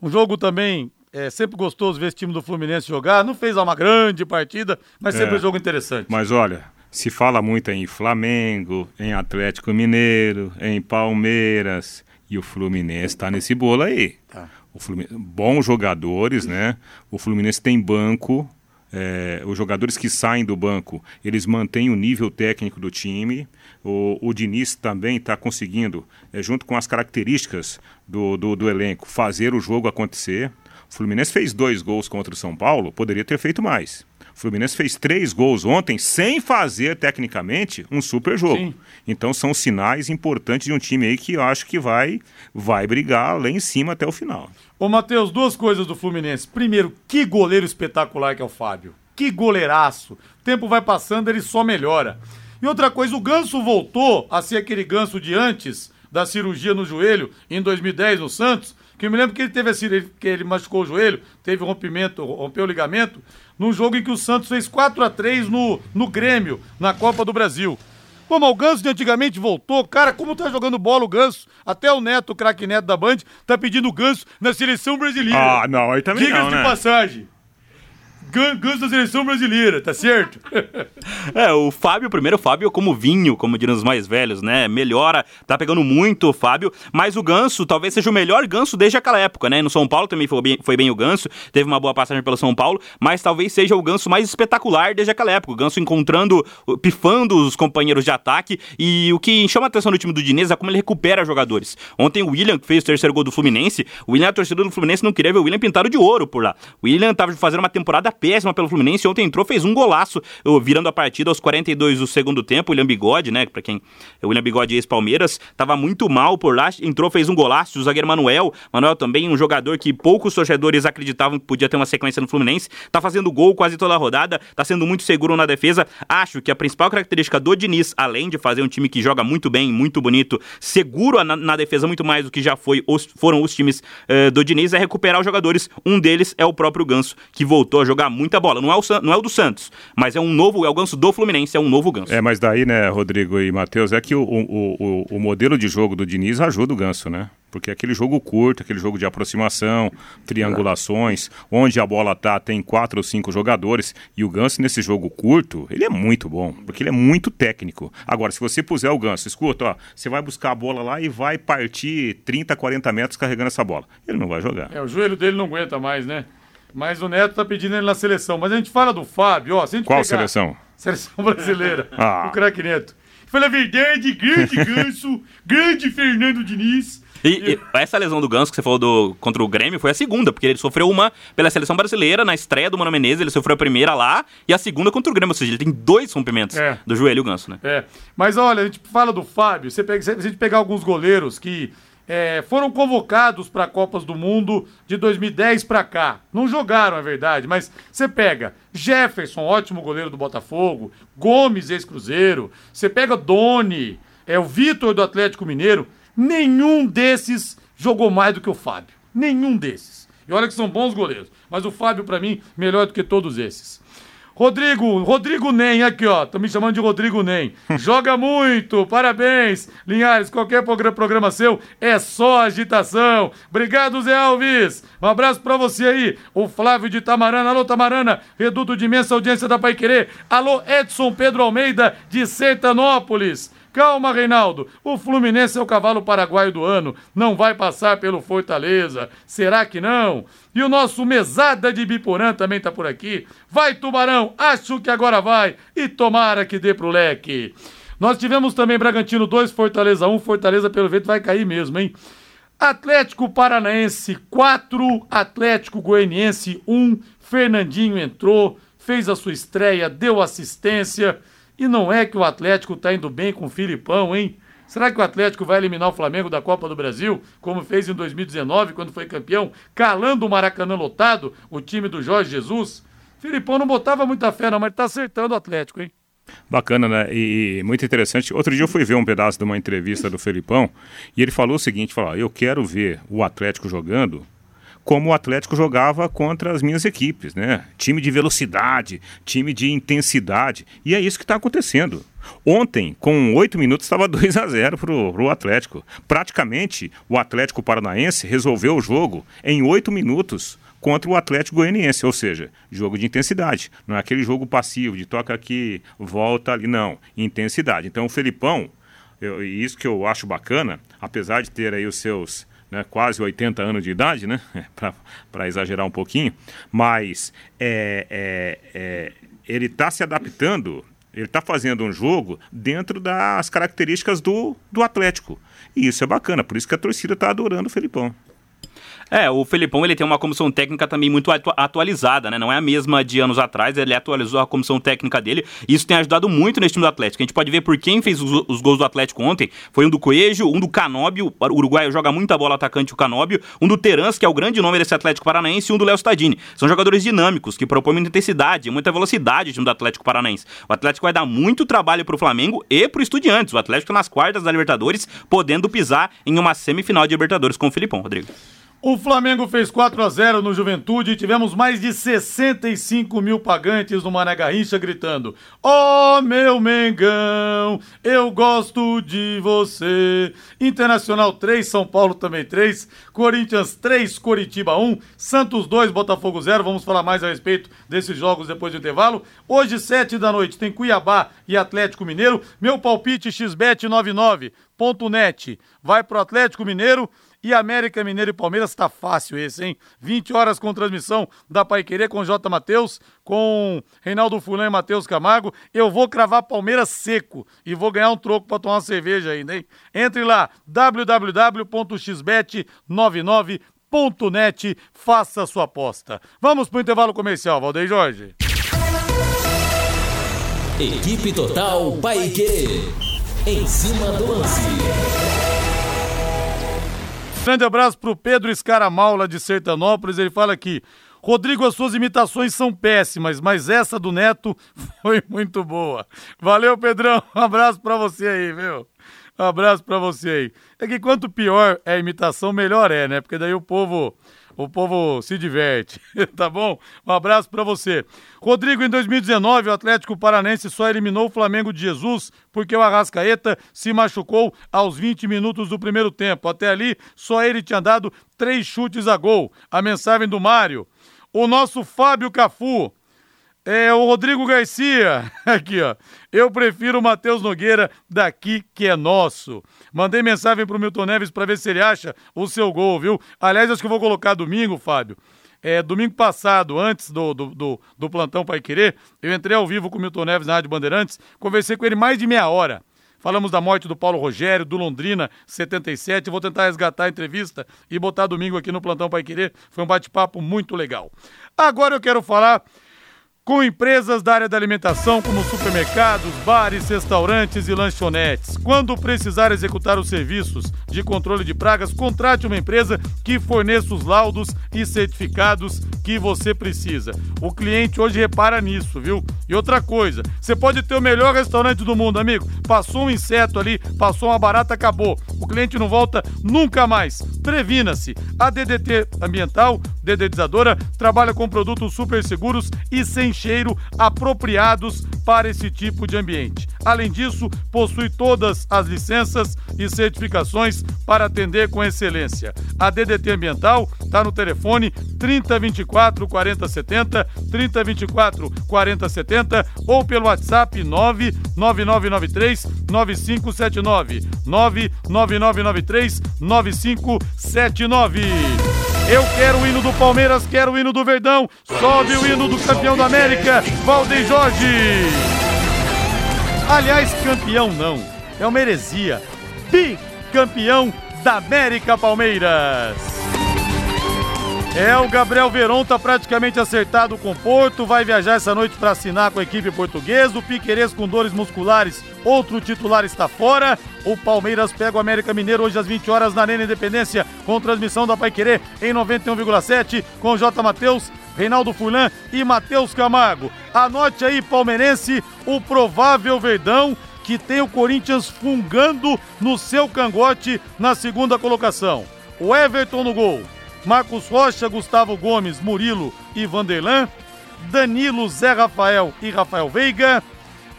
Um jogo também é sempre gostoso ver esse time do Fluminense jogar. Não fez uma grande partida, mas sempre É. um jogo interessante. Mas olha, se fala muito em Flamengo, em Atlético Mineiro, em Palmeiras. E o Fluminense tá nesse bolo aí. Tá. O Fluminense, bons jogadores, né? O Fluminense tem banco. É, os jogadores que saem do banco, eles mantêm o nível técnico do time. O, o Diniz também está conseguindo, é, junto com as características do, do, do elenco, fazer o jogo acontecer. O Fluminense fez dois gols contra o São Paulo, poderia ter feito mais. O Fluminense fez três gols ontem sem fazer, tecnicamente, um super jogo. Sim. Então são sinais importantes de um time aí que eu acho que vai, vai brigar lá em cima até o final. Ô, Matheus, duas coisas do Fluminense. Primeiro, que goleiro espetacular que é o Fábio. Que goleiraço. O tempo vai passando, ele só melhora. E outra coisa, o Ganso voltou a ser aquele Ganso de antes da cirurgia no joelho, em 2010, no Santos, que eu me lembro que ele teve a cirurgia, que ele machucou o joelho, teve um rompimento, rompeu o ligamento, num jogo em que o Santos fez 4 a 3 no, no Grêmio, na Copa do Brasil. Pô, mas o Ganso de antigamente voltou. Cara, como tá jogando bola o Ganso? Até o Neto, o craque Neto da Band, tá pedindo o Ganso na seleção brasileira. Ah, não, aí também Diga-se não, de né? passagem. Gan- Ganso da seleção brasileira, tá certo? É, o Fábio, primeiro, o Fábio como vinho, como diriam os mais velhos, né? Melhora, tá pegando muito o Fábio, mas o Ganso talvez seja o melhor Ganso desde aquela época, né? No São Paulo também foi bem, foi bem o Ganso, teve uma boa passagem pelo São Paulo, mas talvez seja o Ganso mais espetacular desde aquela época. O Ganso encontrando, pifando os companheiros de ataque e o que chama a atenção do time do Diniz é como ele recupera jogadores. Ontem o William, que fez o terceiro gol do Fluminense, o William, a torcida do Fluminense não queria ver o William pintado de ouro por lá. O William tava fazendo uma temporada péssima pelo Fluminense, ontem entrou, fez um golaço, virando a partida aos 42 do segundo tempo, o William Bigode, né, pra quem, o William Bigode ex-Palmeiras, tava muito mal por lá, entrou, fez um golaço, o zagueiro Manuel, Manuel também um jogador que poucos torcedores acreditavam que podia ter uma sequência no Fluminense, tá fazendo gol quase toda a rodada, tá sendo muito seguro na defesa, acho que a principal característica do Diniz, além de fazer um time que joga muito bem, muito bonito, seguro na, na defesa muito mais do que já foi os- foram os times eh, do Diniz, é recuperar os jogadores, um deles é o próprio Ganso, que voltou a jogar muita bola, não é o, não é o do Santos, mas é um novo, é o Ganso do Fluminense, é um novo Ganso. É, mas daí, né, Rodrigo e Matheus, é que o, o, o, o modelo de jogo do Diniz ajuda o Ganso, né? Porque aquele jogo curto, aquele jogo de aproximação, triangulações, onde a bola tá, tem quatro ou cinco jogadores, e o Ganso nesse jogo curto, ele é muito bom, porque ele é muito técnico. Agora, se você puser o Ganso, escuta, ó, você vai buscar a bola lá e vai partir 30, 40 metros carregando essa bola. Ele não vai jogar. É, o joelho dele não aguenta mais, né? Mas o Neto tá pedindo ele na seleção. Mas a gente fala do Fábio, ó. Se a gente Qual pegar- seleção? Seleção brasileira. Ah. O craque Neto. Fala a verdade, grande Ganso, grande Fernando Diniz. E, e essa lesão do Ganso que você falou do, contra o Grêmio foi a segunda, porque ele sofreu uma pela seleção brasileira na estreia do Mano Menezes, ele sofreu a primeira lá e a segunda contra o Grêmio, ou seja, ele tem dois rompimentos É. do joelho, o Ganso, né? É. Mas olha, a gente fala do Fábio. Você pega, se a gente pegar alguns goleiros que é, foram convocados para Copas do Mundo de 2010 para cá. Não jogaram, é verdade, mas você pega Jefferson, ótimo goleiro do Botafogo, Gomes, ex-Cruzeiro. Você pega Doni, é o Vitor do Atlético Mineiro. Nenhum desses jogou mais do que o Fábio. Nenhum desses. E olha que são bons goleiros. Mas o Fábio, para mim, melhor do que todos esses. Rodrigo, Rodrigo Nem, aqui ó, tô me chamando de Rodrigo Nem. Joga muito, parabéns. Linhares, qualquer progra- programa seu é só agitação. Obrigado, Zé Alves. Um abraço pra você aí. O Flávio de Tamarana, alô Tamarana, reduto de imensa audiência da Pai Querer. Alô Edson Pedro Almeida de Sertanópolis. Calma, Reinaldo. O Fluminense é o cavalo paraguaio do ano. Não vai passar pelo Fortaleza. Será que não? E o nosso mesada de Biporã também tá por aqui. Vai, Tubarão. Acho que agora vai. E tomara que dê pro leque. Nós tivemos também Bragantino 2, Fortaleza 1. Fortaleza, pelo jeito, vai cair mesmo, hein? Atlético Paranaense 4, Atlético Goianiense 1. Fernandinho entrou, fez a sua estreia, deu assistência. E não é que o Atlético tá indo bem com o Filipão, hein? Será que o Atlético vai eliminar o Flamengo da Copa do Brasil, como fez em 2019, quando foi campeão, calando o Maracanã lotado, o time do Jorge Jesus? Filipão não botava muita fé, não, mas tá acertando o Atlético, hein? Bacana, né? E, muito interessante. Outro dia eu fui ver um pedaço de uma entrevista do Felipão e ele falou o seguinte: falou, eu quero ver o Atlético jogando como o Atlético jogava contra as minhas equipes, né? Time de velocidade, time de intensidade. E é isso que está acontecendo. Ontem, com oito minutos, estava 2 a 0 para o Atlético. Praticamente, o Atlético Paranaense resolveu o jogo em oito minutos contra o Atlético Goianiense, ou seja, jogo de intensidade. Não é aquele jogo passivo, de toca aqui, volta ali, não. Intensidade. Então, o Felipão, eu, isso que eu acho bacana, apesar de ter aí os seus né, quase 80 anos de idade, né, para exagerar um pouquinho, mas é, é, é, ele está se adaptando, ele está fazendo um jogo dentro das características do, do Atlético. E isso é bacana, por isso que a torcida está adorando o Felipão. É, o Felipão ele tem uma comissão técnica também muito atu atualizada, né? Não é a mesma de anos atrás, ele atualizou a comissão técnica dele. E isso tem ajudado muito nesse time do Atlético. A gente pode ver por quem fez os, os gols do Atlético ontem. Foi um do Coelho, um do Canóbio, o uruguaio joga muita bola atacante o Canóbio, um do Terans, que é o grande nome desse Atlético Paranaense, e um do Léo Stadini. São jogadores dinâmicos, que propõem muita intensidade, muita velocidade o time do Atlético Paranaense. O Atlético vai dar muito trabalho pro Flamengo e pro Estudiantes. O Atlético nas quartas da Libertadores, podendo pisar em uma semifinal de Libertadores com o Filipão, Rodrigo. O Flamengo fez 4 a 0 no Juventude e tivemos mais de 65 mil pagantes no Mané Garrincha gritando: Ó oh, meu Mengão, eu gosto de você. Internacional 3, São Paulo também 3, Corinthians 3, Coritiba 1, Santos 2, Botafogo 0. Vamos falar mais a respeito desses jogos depois do intervalo. Hoje, 7 da noite, tem Cuiabá e Atlético Mineiro. Meu palpite xbet99.net vai pro Atlético Mineiro. E América Mineiro e Palmeiras tá fácil esse, hein? 20 horas com transmissão da Pai Querer com J. Matheus, com Reinaldo Fulan e Matheus Camargo. Eu vou cravar Palmeiras seco e vou ganhar um troco para tomar uma cerveja ainda, hein? Entre lá, www.xbet99.net, faça sua aposta. Vamos pro intervalo comercial, Valdeir Jorge. Equipe Total Paique. Em cima do lance. Grande abraço pro Pedro Escaramal, lá de Sertanópolis. Ele fala aqui. Rodrigo, as suas imitações são péssimas, mas essa do Neto foi muito boa. Valeu, Pedrão. Um abraço pra você aí, viu? Um abraço pra você aí. É que quanto pior é a imitação, melhor é, né? Porque daí o povo o povo se diverte, tá bom? Um abraço para você. Rodrigo, em 2019, o Atlético Paranense só eliminou o Flamengo de Jesus porque o Arrascaeta se machucou aos 20 minutos do primeiro tempo. Até ali, só ele tinha dado três chutes a gol. A mensagem do Mário. O nosso Fábio Cafu é o Rodrigo Garcia. Aqui, ó. Eu prefiro o Matheus Nogueira daqui que é nosso. Mandei mensagem pro Milton Neves para ver se ele acha o seu gol, viu? Aliás, acho que eu vou colocar domingo, Fábio. É, domingo passado, antes do, do, do, do plantão Pai Querer, eu entrei ao vivo com o Milton Neves na Rádio Bandeirantes, conversei com ele mais de meia hora. Falamos da morte do Paulo Rogério, do Londrina 77. Vou tentar resgatar a entrevista e botar domingo aqui no Plantão Pai Querer. Foi um bate-papo muito legal. Agora eu quero falar com empresas da área da alimentação como supermercados, bares, restaurantes e lanchonetes. Quando precisar executar os serviços de controle de pragas, contrate uma empresa que forneça os laudos e certificados que você precisa. O cliente hoje repara nisso, viu? E outra coisa, você pode ter o melhor restaurante do mundo, amigo. Passou um inseto ali, passou uma barata, acabou. O cliente não volta nunca mais. Previna-se. A DDT Ambiental, dedetizadora, trabalha com produtos super seguros e sem cheiro apropriados para esse tipo de ambiente. Além disso, possui todas as licenças e certificações para atender com excelência. A DDT Ambiental está no telefone 3024 4070, 3024 4070 ou pelo WhatsApp 99993 9579, 99993 9579. Eu quero o hino do Palmeiras, quero o hino do Verdão. Sobe o hino do campeão da América, Valdeir Jorge. Aliás, campeão não. É uma heresia. Bicampeão da América Palmeiras. É, o Gabriel Veron tá praticamente acertado com o Porto, vai viajar essa noite para assinar com a equipe portuguesa. O Piquerez com dores musculares, outro titular está fora. O Palmeiras pega o América Mineiro hoje às 20 horas na Arena Independência, com transmissão da Paiquerê em 91,7 com J. Matheus, Reinaldo Fulan e Matheus Camargo. Anote aí, palmeirense, o provável Verdão que tem o Corinthians fungando no seu cangote na segunda colocação. O Everton no gol. Marcos Rocha, Gustavo Gomes, Murilo e Vanderlan, Danilo, Zé Rafael e Rafael Veiga,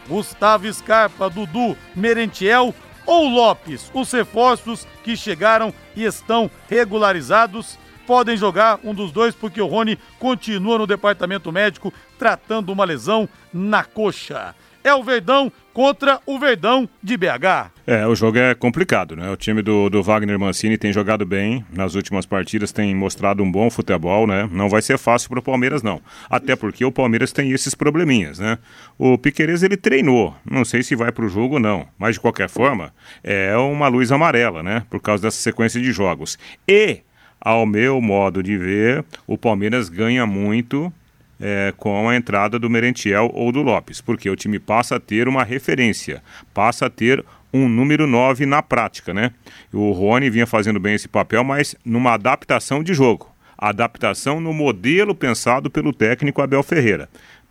Gustavo Scarpa, Dudu, Merentiel ou Lopes, os reforços que chegaram e estão regularizados. Podem jogar um dos dois porque o Rony continua no departamento médico tratando uma lesão na coxa é o Verdão contra o Verdão de BH. É, o jogo é complicado, né? O time do, do Wagner Mancini tem jogado bem nas últimas partidas, tem mostrado um bom futebol, né? Não vai ser fácil para o Palmeiras, não. Até porque o Palmeiras tem esses probleminhas, né? O Piqueires, ele treinou, não sei se vai para o jogo ou não, mas de qualquer forma, é uma luz amarela, né? Por causa dessa sequência de jogos. E, ao meu modo de ver, o Palmeiras ganha muito é, com a entrada do Merentiel ou do Lopes, porque o time passa a ter uma referência, passa a ter um número 9 na prática, né? O Rony vinha fazendo bem esse papel, mas numa adaptação de jogo. Adaptação no modelo pensado pelo técnico Abel Ferreira.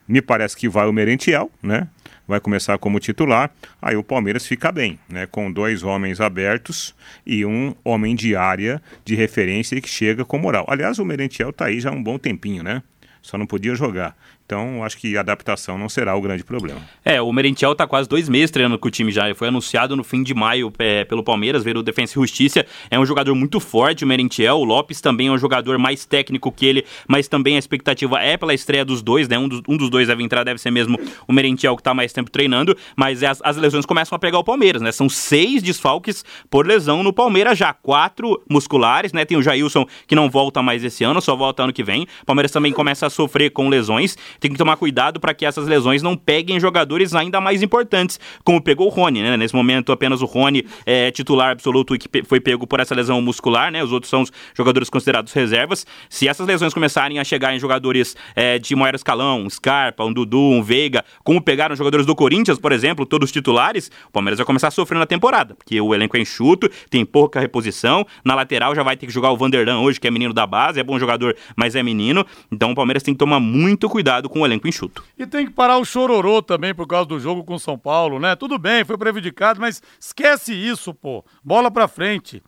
Me parece que vai o Merentiel, né? Vai começar como titular. Aí o Palmeiras fica bem, né? Com dois homens abertos e um homem de área de referência que chega com moral. Aliás, o Merentiel tá aí já há um bom tempinho, né? Só não podia jogar. Então, acho que a adaptação não será o grande problema. É, o Merentiel está quase dois meses treinando com o time já. Foi anunciado no fim de maio é, pelo Palmeiras, veio o Defensa e Justiça. É um jogador muito forte, o Merentiel. O Lopes também é um jogador mais técnico que ele, mas também a expectativa é pela estreia dos dois, né? Um dos, um dos dois deve entrar, deve ser mesmo o Merentiel, que está mais tempo treinando. Mas as, as lesões começam a pegar o Palmeiras, né? São seis desfalques por lesão no Palmeiras já. Quatro musculares, né? Tem o Jailson, que não volta mais esse ano, só volta ano que vem. O Palmeiras também começa a sofrer com lesões tem que tomar cuidado para que essas lesões não peguem jogadores ainda mais importantes, como pegou o Rony, né? Nesse momento, apenas o Rony é titular absoluto e que foi pego por essa lesão muscular, né? Os outros são os jogadores considerados reservas. Se essas lesões começarem a chegar em jogadores é, de maior escalão, um Scarpa, um Dudu, um Veiga, como pegaram jogadores do Corinthians, por exemplo, todos titulares, o Palmeiras vai começar a sofrer na temporada, porque o elenco é enxuto, tem pouca reposição, na lateral já vai ter que jogar o Vanderlan hoje, que é menino da base, é bom jogador, mas é menino, então o Palmeiras tem que tomar muito cuidado com o elenco enxuto. E tem que parar o chororô também por causa do jogo com São Paulo, né? Tudo bem, foi prejudicado, mas esquece isso, pô. Bola pra frente.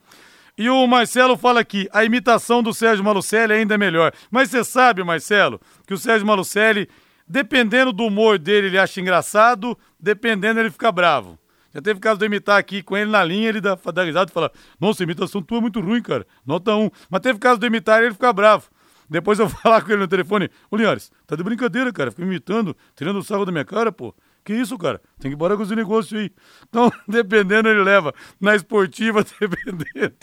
E o Marcelo fala aqui, a imitação do Sérgio Malucelli ainda é melhor. Mas você sabe, Marcelo, que o Sérgio Malucelli, dependendo do humor dele, ele acha engraçado, dependendo, ele fica bravo. Já teve caso de imitar aqui com ele na linha, ele dá, dá risada e fala: Nossa, imitação tua é muito ruim, cara. Nota 1. Mas teve caso de imitar ele ficar bravo. Depois eu falar com ele no telefone, ô Linhares, tá de brincadeira, cara, fica imitando, tirando o sarro da minha cara, pô. Que isso, cara? Tem que parar com esse negócio aí. Então, dependendo, ele leva. Na esportiva, dependendo,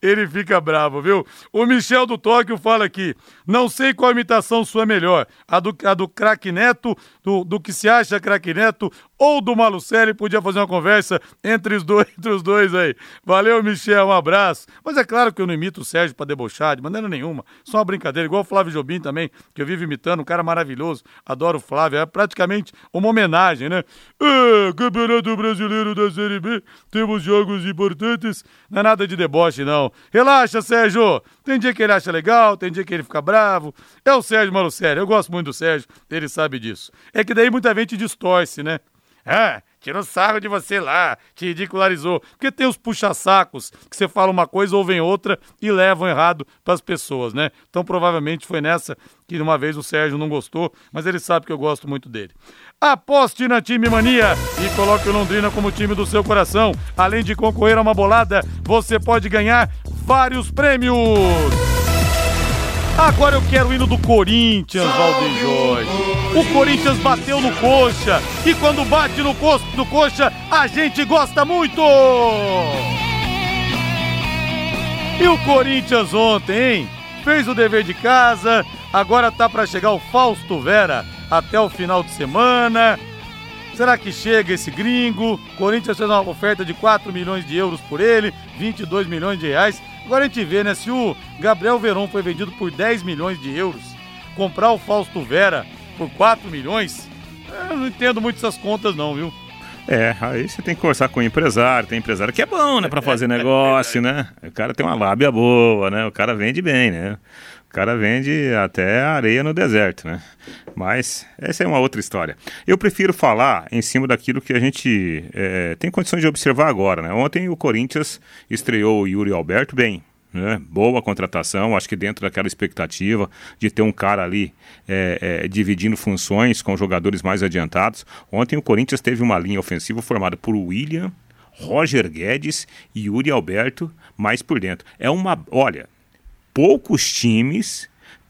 ele fica bravo, viu? O Michel do Tóquio fala aqui: não sei qual imitação sua é melhor. A do, a do craque Neto, do, do que se acha craque Neto, ou do Malucelli. Podia fazer uma conversa entre os dois, entre os dois aí. Valeu, Michel, um abraço. Mas é claro que eu não imito o Sérgio para debochar, de maneira nenhuma. Só uma brincadeira, igual o Flávio Jobim também, que eu vivo imitando, um cara maravilhoso. Adoro o Flávio. É praticamente uma homenagem, né? É, Campeonato Brasileiro da Série B, temos jogos importantes. Não é nada de deboche, não. Relaxa, Sérgio. Tem dia que ele acha legal, tem dia que ele fica bravo. É o Sérgio Malucelli. Eu gosto muito do Sérgio, ele sabe disso. É que daí muita gente distorce, né? Ah, tirou sarro de você lá, te ridicularizou. Porque tem os puxa-sacos que você fala uma coisa, ouvem outra e levam errado para as pessoas, né? Então provavelmente foi nessa que uma vez o Sérgio não gostou, mas ele sabe que eu gosto muito dele. Aposte na Time Mania e coloque o Londrina como time do seu coração. Além de concorrer a uma bolada, você pode ganhar vários prêmios. Agora eu quero o hino do Corinthians, Valdeir Jorge. O Corinthians bateu no coxa. E quando bate no, co no coxa, a gente gosta muito. E o Corinthians ontem, hein? Fez o dever de casa. Agora tá para chegar o Fausto Vera até o final de semana. Será que chega esse gringo? Corinthians fez uma oferta de 4 milhões de euros por ele, 22 milhões de reais. Agora a gente vê, né? Se o Gabriel Veron foi vendido por 10 milhões de euros, comprar o Fausto Vera por 4 milhões, eu não entendo muito essas contas, não, viu? É, aí você tem que conversar com o empresário, tem empresário que é bom, né, para fazer negócio, né? O cara tem uma lábia boa, né? O cara vende bem, né? O cara vende até areia no deserto, né? Mas essa é uma outra história. Eu prefiro falar em cima daquilo que a gente é, tem condições de observar agora, né? Ontem o Corinthians estreou o Yuri Alberto bem, né? Boa contratação, acho que dentro daquela expectativa de ter um cara ali é, é, dividindo funções com jogadores mais adiantados. Ontem o Corinthians teve uma linha ofensiva formada por William, Roger Guedes e Yuri Alberto mais por dentro. É uma. Olha, poucos times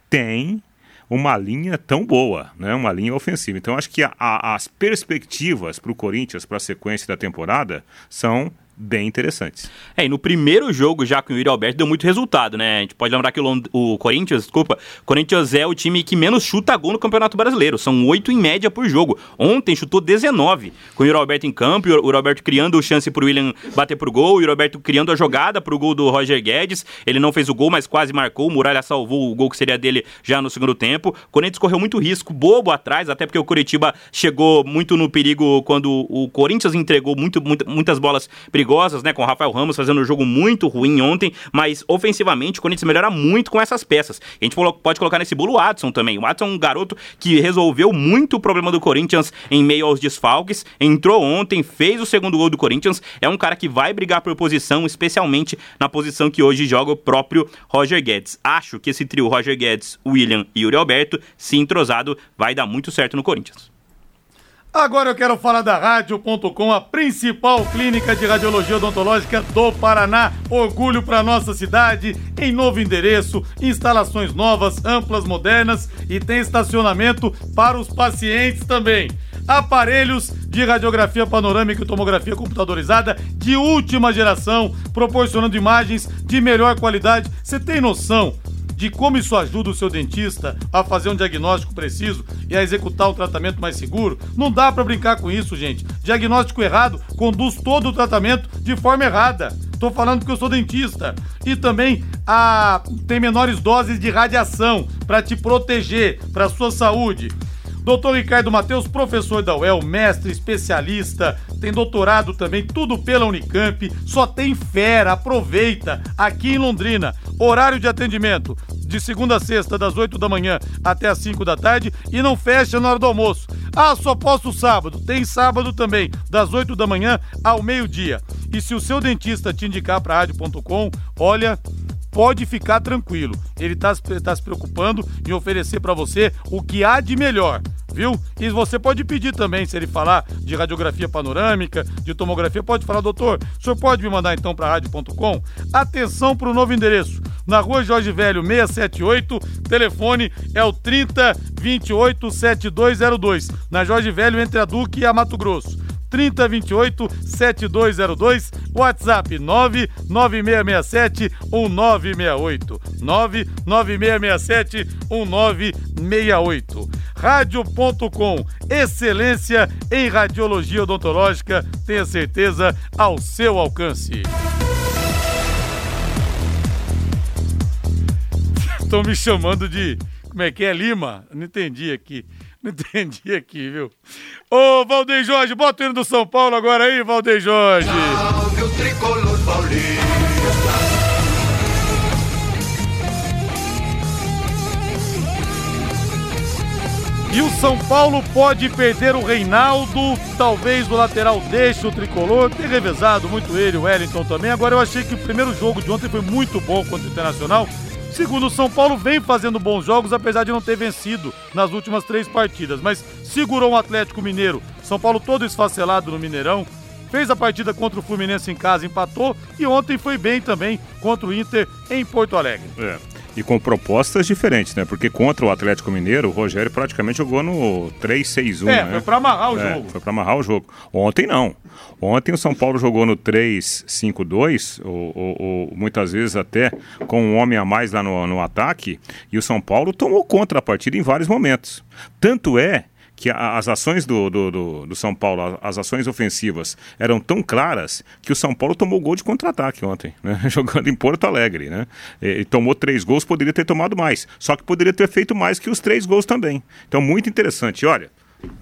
têm uma linha tão boa, né? uma linha ofensiva. Então acho que a, a, as perspectivas para o Corinthians para a sequência da temporada são bem interessantes. É, e no primeiro jogo, já com o Yuri Alberto, deu muito resultado, né? A gente pode lembrar que o, o Corinthians, desculpa, Corinthians é o time que menos chuta gol no Campeonato Brasileiro. São oito em média por jogo. Ontem chutou 19, com o Yuri Alberto em campo, o Yuri Alberto criando chance pro William bater pro gol, o Yuri Alberto criando a jogada pro gol do Roger Guedes. Ele não fez o gol, mas quase marcou. O Muralha salvou o gol que seria dele já no segundo tempo. O Corinthians correu muito risco, bobo atrás, até porque o Curitiba chegou muito no perigo quando o Corinthians entregou muito muitas bolas perigosas perigosas, né? Com o Rafael Ramos fazendo um jogo muito ruim ontem, mas ofensivamente o Corinthians melhora muito com essas peças. A gente pode colocar nesse bolo o Watson também. O Watson é um garoto que resolveu muito o problema do Corinthians em meio aos desfalques. Entrou ontem, fez o segundo gol do Corinthians. É um cara que vai brigar por posição, especialmente na posição que hoje joga o próprio Roger Guedes. Acho que esse trio Roger Guedes, William e Yuri Alberto, se entrosado, vai dar muito certo no Corinthians. Agora eu quero falar da Rádio.com, a principal clínica de radiologia odontológica do Paraná. Orgulho para nossa cidade, em novo endereço, instalações novas, amplas, modernas e tem estacionamento para os pacientes também. Aparelhos de radiografia panorâmica e tomografia computadorizada de última geração, proporcionando imagens de melhor qualidade. Você tem noção? De como isso ajuda o seu dentista a fazer um diagnóstico preciso e a executar o tratamento mais seguro. Não dá para brincar com isso, gente. Diagnóstico errado conduz todo o tratamento de forma errada. Tô falando porque eu sou dentista. E também a tem menores doses de radiação para te proteger, para sua saúde. Doutor Ricardo Matheus, professor da UEL, mestre, especialista, tem doutorado também, tudo pela Unicamp, só tem fera, aproveita, aqui em Londrina. Horário de atendimento, de segunda a sexta, das 8 da manhã até as 5 da tarde e não fecha na hora do almoço. Ah, só posso sábado. Tem sábado também, das 8 da manhã ao meio-dia. E se o seu dentista te indicar para rádio.com, olha, pode ficar tranquilo. Ele está tá se preocupando em oferecer para você o que há de melhor viu? E você pode pedir também, se ele falar de radiografia panorâmica, de tomografia, pode falar, doutor, o senhor pode me mandar então para rádio.com? Atenção para o novo endereço. Na rua Jorge Velho 678, telefone é o 30 28 7202. Na Jorge Velho, entre a Duque e a Mato Grosso. 3028 7202, WhatsApp 99667 1968. 99667 1968. Rádio.com, excelência em radiologia odontológica, tenha certeza ao seu alcance. Estão me chamando de. Como é que é? Lima? Não entendi aqui. Não entendi aqui, viu? Ô, Valdeir Jorge, bota o hino do São Paulo agora aí, Valdeir Jorge. Salve o tricolor paulista. E o São Paulo pode perder o Reinaldo, talvez o lateral deixe o tricolor. Tem revezado muito ele, o Wellington também. Agora eu achei que o primeiro jogo de ontem foi muito bom contra o Internacional. Segundo, o São Paulo vem fazendo bons jogos, apesar de não ter vencido nas últimas três partidas, mas segurou o Atlético Mineiro. São Paulo todo esfacelado no Mineirão. Fez a partida contra o Fluminense em casa, empatou e ontem foi bem também contra o Inter em Porto Alegre. É e com propostas diferentes, né? Porque contra o Atlético Mineiro, o Rogério praticamente jogou no 3-6-1. É, né? foi para amarrar o é, jogo. Foi para amarrar o jogo. Ontem não. Ontem o São Paulo jogou no 3-5-2, ou, ou, ou, muitas vezes até com um homem a mais lá no, no ataque, e o São Paulo tomou contra a partida em vários momentos. Tanto é que as ações do, do, do, do, São Paulo, as ações ofensivas, eram tão claras que o São Paulo tomou gol de contra-ataque ontem, né? jogando em Porto Alegre. Né? E, tomou três gols, poderia ter tomado mais. Só que poderia ter feito mais que os três gols também. Então, muito interessante. Olha.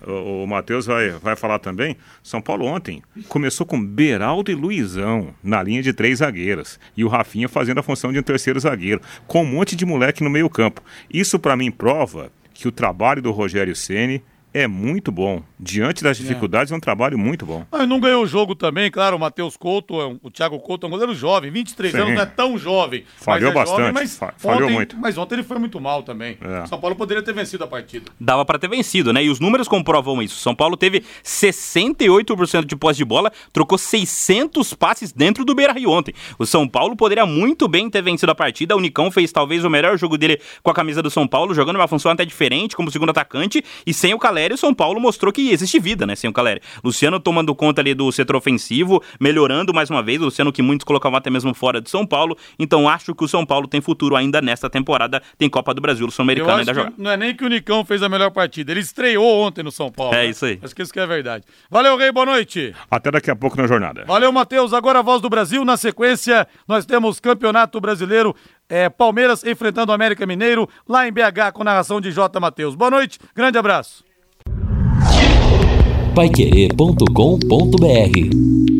O, o Matheus vai, vai falar também. São Paulo ontem começou com Beraldo e Luizão na linha de três zagueiros. E o Rafinha fazendo a função de um terceiro zagueiro. Com um monte de moleque no meio campo. Isso para mim prova que o trabalho do Rogério Ceni é muito bom. Diante das é. dificuldades, é, é um trabalho muito bom. Mas não ganhou o jogo também, claro, o Matheus Couto, é o Thiago Couto é um goleiro jovem, 23 Sim. anos, não é tão jovem. Falhou é bastante, jovem, mas falhou ontem, muito. Mas ontem ele foi muito mal também. É. São Paulo poderia ter vencido a partida. Dava para ter vencido, né? E os números comprovam isso. São Paulo teve 68% de posse de bola, trocou 600 passes dentro do Beira-Rio ontem. O São Paulo poderia muito bem ter vencido a partida. O Nicão fez talvez o melhor jogo dele com a camisa do São Paulo, jogando uma função até diferente, como segundo atacante, e sem o Calério, o São Paulo mostrou que existe vida, né, sem o Caleri. Luciano tomando conta ali do setor ofensivo, melhorando mais uma vez, o Luciano que muitos colocavam até mesmo fora de São Paulo, então acho que o São Paulo tem futuro ainda nesta temporada, tem Copa do Brasil, o Sul-Americano ainda joga. Não é nem que o Nicão fez a melhor partida, ele estreou ontem no São Paulo. É né? isso aí. Acho que isso que é verdade. Valeu, Rei, boa noite. Até daqui a pouco na jornada. Valeu, Matheus. Agora a voz do Brasil, na sequência, nós temos Campeonato Brasileiro é, Palmeiras enfrentando o América Mineiro, lá em BH, com narração de J. Matheus. Boa noite, grande abraço paiquerê.com.br